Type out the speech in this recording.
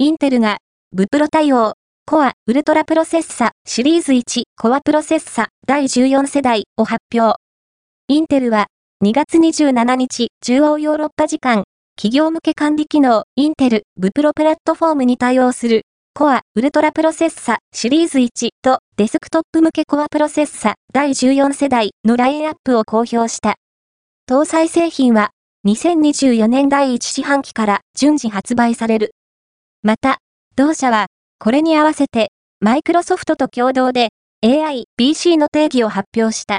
インテルが、ブプロ対応、コア、ウルトラプロセッサ、シリーズ1、コアプロセッサ、第14世代。を発表。インテルは、2月27日、中央ヨーロッパ時間、企業向け管理機能、インテル、ブプロプラットフォームに対応する、コア、ウルトラプロセッサ、シリーズ1と、デスクトップ向けコアプロセッサ、第14世代。のラインアップを公表した。搭載製品は、2024年第1四半期から順次発売される。また、同社は、これに合わせて、マイクロソフトと共同で AI、BC の定義を発表した。